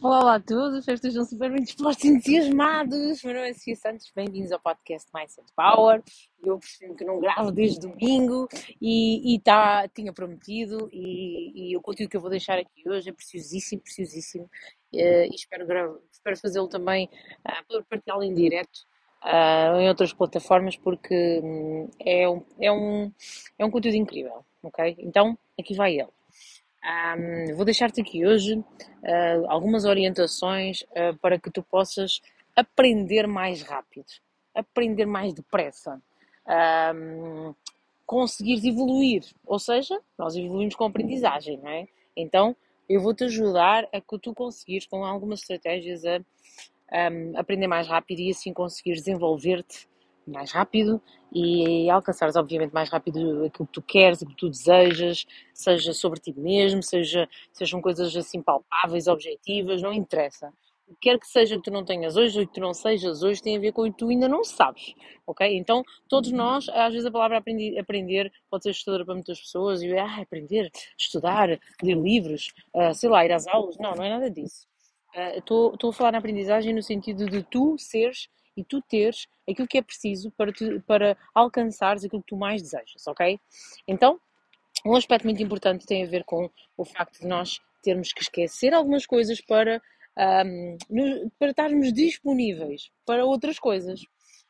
Olá, olá a todos, espero que estejam super bem dispostos e entusiasmados. Meu nome é Sofia Santos, bem-vindos ao podcast Mindset Power. Eu percebo que não gravo desde domingo e, e tá, tinha prometido e, e, o conteúdo que eu vou deixar aqui hoje é preciosíssimo, preciosíssimo uh, e espero, espero fazê-lo também uh, partilhá-lo em direto uh, em outras plataformas porque um, é, um, é, um, é um conteúdo incrível, ok? Então, aqui vai ele. Um, vou deixar-te aqui hoje uh, algumas orientações uh, para que tu possas aprender mais rápido, aprender mais depressa, um, evoluir. Ou seja, nós evoluímos com aprendizagem, não é? Então, eu vou-te ajudar a que tu conseguires, com algumas estratégias, a um, aprender mais rápido e assim conseguires desenvolver-te mais rápido e alcançares, obviamente, mais rápido aquilo que tu queres, aquilo que tu desejas, seja sobre ti mesmo, seja, sejam coisas assim palpáveis, objetivas, não interessa. O que quer que seja que tu não tenhas hoje ou que tu não sejas hoje tem a ver com o que tu ainda não sabes, ok? Então, todos nós, às vezes a palavra aprendi, aprender pode ser assustadora para muitas pessoas e ah, aprender, estudar, ler livros, uh, sei lá, ir às aulas. Não, não é nada disso. Estou uh, a falar na aprendizagem no sentido de tu seres e tu teres aquilo que é preciso para, te, para alcançares aquilo que tu mais desejas, ok? Então, um aspecto muito importante tem a ver com o facto de nós termos que esquecer algumas coisas para, um, para estarmos disponíveis para outras coisas,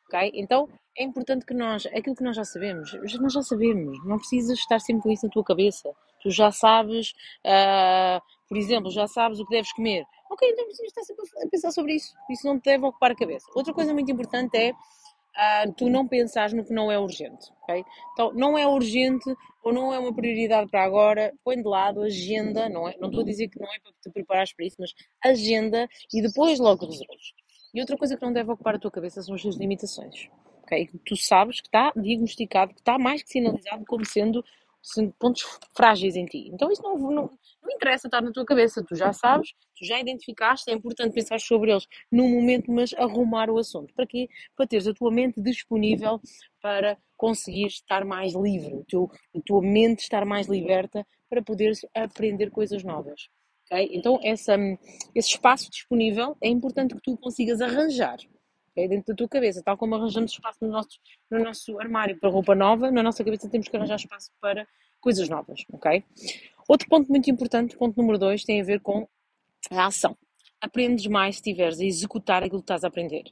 ok? Então, é importante que nós, aquilo que nós já sabemos, nós já sabemos, não precisas estar sempre com isso na tua cabeça. Tu já sabes, uh, por exemplo, já sabes o que deves comer. Ok, então precisas estar sempre a pensar sobre isso. Isso não te deve ocupar a cabeça. Outra coisa muito importante é uh, tu não pensares no que não é urgente, ok? Então, não é urgente ou não é uma prioridade para agora, põe de lado, agenda, não é? Não estou a dizer que não é para te preparares para isso, mas agenda e depois logo resolves. E outra coisa que não deve ocupar a tua cabeça são as tuas limitações, ok? Tu sabes que está diagnosticado, que está mais que sinalizado como sendo pontos frágeis em ti. Então isso não, não, não interessa estar na tua cabeça, tu já sabes, tu já identificaste, é importante pensar sobre eles no momento, mas arrumar o assunto. Para quê? Para teres a tua mente disponível para conseguir estar mais livre, o teu, a tua mente estar mais liberta para poderes aprender coisas novas. Okay? Então, essa, esse espaço disponível é importante que tu consigas arranjar okay? dentro da tua cabeça, tal como arranjamos espaço no nosso, no nosso armário para roupa nova, na nossa cabeça temos que arranjar espaço para coisas novas, ok? Outro ponto muito importante, ponto número dois, tem a ver com a ação. Aprendes mais se estiveres a executar aquilo que estás a aprender.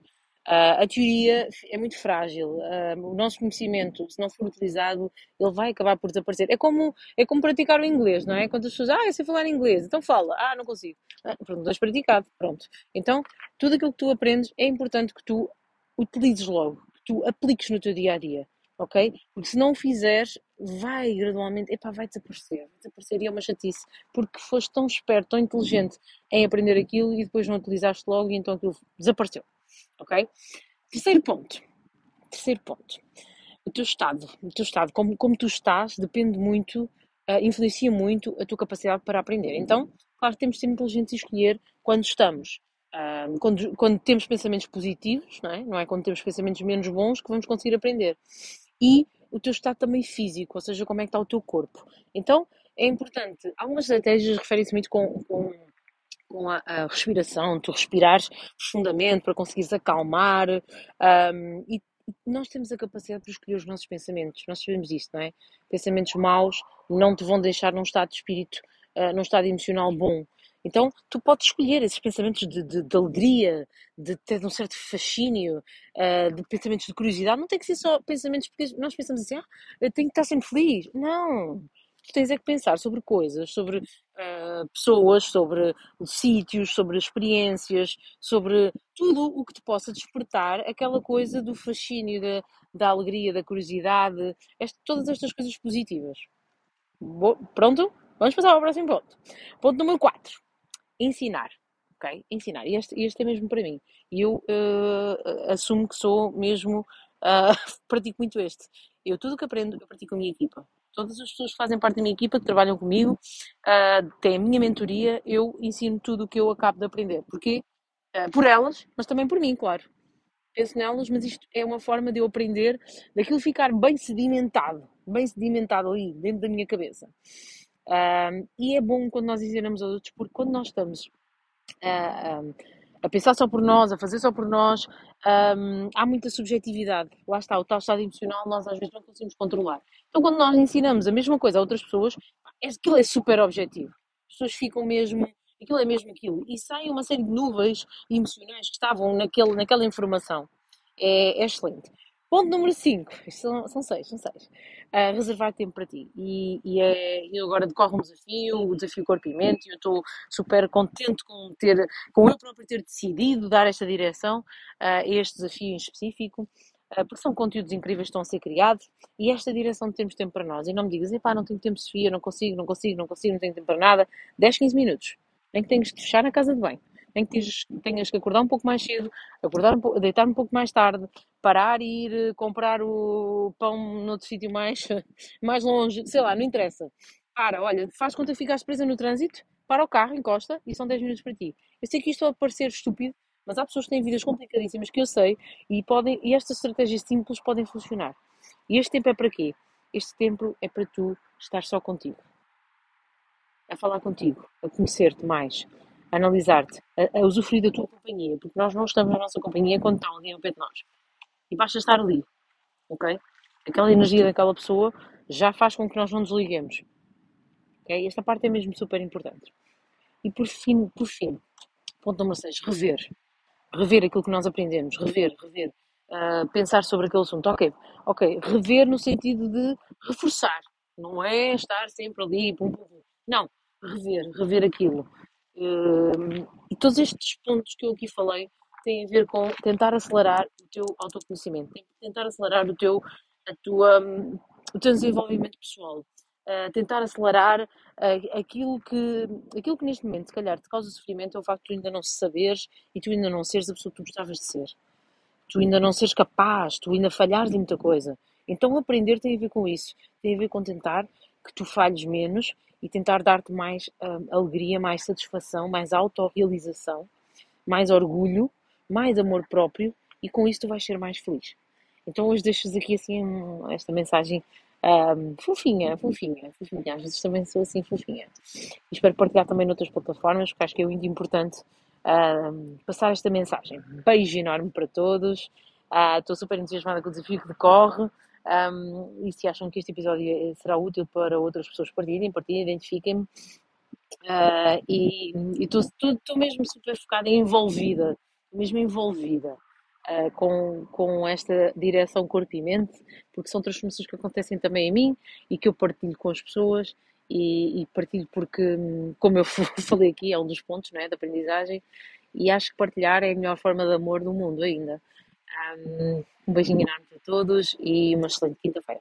Uh, a teoria é muito frágil. Uh, o nosso conhecimento, se não for utilizado, ele vai acabar por desaparecer. É como, é como praticar o inglês, não é? Quando as pessoas, ah, eu sei falar inglês, então fala. Ah, não consigo. Ah, pronto, não praticado. Pronto. Então, tudo aquilo que tu aprendes é importante que tu utilizes logo, que tu apliques no teu dia a dia. Ok? Porque se não o fizeres, vai gradualmente, epá, vai desaparecer, vai desaparecer e é uma chatice, porque foste tão esperto, tão inteligente em aprender aquilo e depois não utilizaste logo e então aquilo desapareceu ok? Terceiro ponto. Terceiro ponto. O teu estado. O teu estado, como, como tu estás, depende muito, uh, influencia muito a tua capacidade para aprender. Então, claro que temos de ser inteligentes e escolher quando estamos. Uh, quando, quando temos pensamentos positivos, não é? não é? Quando temos pensamentos menos bons que vamos conseguir aprender. E o teu estado também físico, ou seja, como é que está o teu corpo. Então, é importante. Algumas estratégias referem-se muito com, com com a, a, respiração, tu respirares profundamente para conseguires acalmar. Um, e nós temos a capacidade de escolher os nossos pensamentos, nós sabemos isto, não é? Pensamentos maus não te vão deixar num estado de espírito, uh, num estado emocional bom. Então, tu podes escolher esses pensamentos de, de, de alegria, de ter um certo fascínio, uh, de pensamentos de curiosidade. Não tem que ser só pensamentos, porque nós pensamos assim, ah, eu tenho que estar sempre feliz. Não! Tu tens é que pensar sobre coisas, sobre uh, pessoas, sobre sítios, sobre experiências, sobre tudo o que te possa despertar aquela coisa do fascínio, da, da alegria, da curiosidade, este, todas estas coisas positivas. Bo pronto? Vamos passar ao próximo ponto. Ponto número 4. Ensinar. Ok? Ensinar. E este, este é mesmo para mim. E eu uh, assumo que sou mesmo. Uh, pratico muito este. Eu tudo que aprendo, eu pratico com a minha equipa todas as pessoas que fazem parte da minha equipa, que trabalham comigo, uh, têm a minha mentoria, eu ensino tudo o que eu acabo de aprender. Porquê? Uh, por elas, mas também por mim, claro. Penso nelas, mas isto é uma forma de eu aprender, daquilo ficar bem sedimentado, bem sedimentado ali, dentro da minha cabeça. Uh, e é bom quando nós ensinamos aos outros, porque quando nós estamos a, a pensar só por nós, a fazer só por nós, um, há muita subjetividade. Lá está, o tal estado emocional nós às vezes não conseguimos controlar. Então, quando nós ensinamos a mesma coisa a outras pessoas, aquilo é super objetivo. As pessoas ficam mesmo, aquilo é mesmo aquilo. E saem uma série de nuvens emocionais que estavam naquele, naquela informação. É, é excelente. Ponto número 5, são, são seis, são seis. Uh, reservar tempo para ti. E, e, é, e agora decorre um desafio, o desafio Corpo e Mente, e eu estou super contente com, ter, com eu próprio ter decidido dar esta direção uh, a este desafio em específico, uh, porque são conteúdos incríveis que estão a ser criados, e esta direção de termos tempo para nós. E não me digas, epá, não tenho tempo, Sofia, não consigo, não consigo, não consigo, não tenho tempo para nada. 10, 15 minutos. Nem que tenhas de fechar na casa de banho em que tenhas que acordar um pouco mais cedo, acordar um pouco, deitar um pouco mais tarde, parar e ir eh, comprar o pão noutro sítio mais, mais longe, sei lá, não interessa. Para, olha, faz conta que ficaste presa no trânsito, para o carro, encosta e são 10 minutos para ti. Eu sei que isto pode parecer estúpido, mas há pessoas que têm vidas complicadíssimas que eu sei e, podem, e estas estratégias simples podem funcionar. E este tempo é para quê? Este tempo é para tu estar só contigo. A falar contigo, a conhecer-te mais, analisar-te, a, a usufruir da tua companhia, porque nós não estamos na nossa companhia quando está alguém ao pé de nós. E basta estar ali, ok? Aquela energia daquela pessoa já faz com que nós não desliguemos. Ok? Esta parte é mesmo super importante. E por fim, por fim ponto número 6, rever. Rever aquilo que nós aprendemos, rever, rever. Uh, pensar sobre aquele assunto. Ok, ok, rever no sentido de reforçar. Não é estar sempre ali, pum, pum, pum. Não, rever, rever aquilo. E todos estes pontos que eu aqui falei têm a ver com tentar acelerar o teu autoconhecimento, tentar acelerar o teu, a tua, o teu desenvolvimento pessoal, uh, tentar acelerar uh, aquilo, que, aquilo que neste momento, se calhar, te causa sofrimento é o facto de tu ainda não saberes e tu ainda não seres a pessoa que tu gostavas de ser. Tu ainda não seres capaz, tu ainda falhares em muita coisa. Então aprender tem a ver com isso, tem a ver com tentar que tu falhes menos e tentar dar-te mais uh, alegria, mais satisfação, mais autorrealização, mais orgulho, mais amor próprio e com isso tu vais ser mais feliz. Então hoje deixas aqui assim esta mensagem um, fofinha, fofinha, fofinha. Às vezes também sou assim fofinha. E espero partilhar também noutras plataformas, porque acho que é muito importante um, passar esta mensagem. Beijo enorme para todos. Uh, estou super entusiasmada com o desafio que decorre. Um, e se acham que este episódio será útil para outras pessoas, partilhem, partilhem, identifiquem-me. Uh, e estou mesmo super focada e envolvida, mesmo envolvida uh, com, com esta direção corpo e mente, porque são transformações que acontecem também em mim e que eu partilho com as pessoas e, e partilho porque, como eu falei aqui, é um dos pontos não é, da aprendizagem e acho que partilhar é a melhor forma de amor do mundo ainda. Um, um beijinho enorme para todos e uma excelente quinta-feira.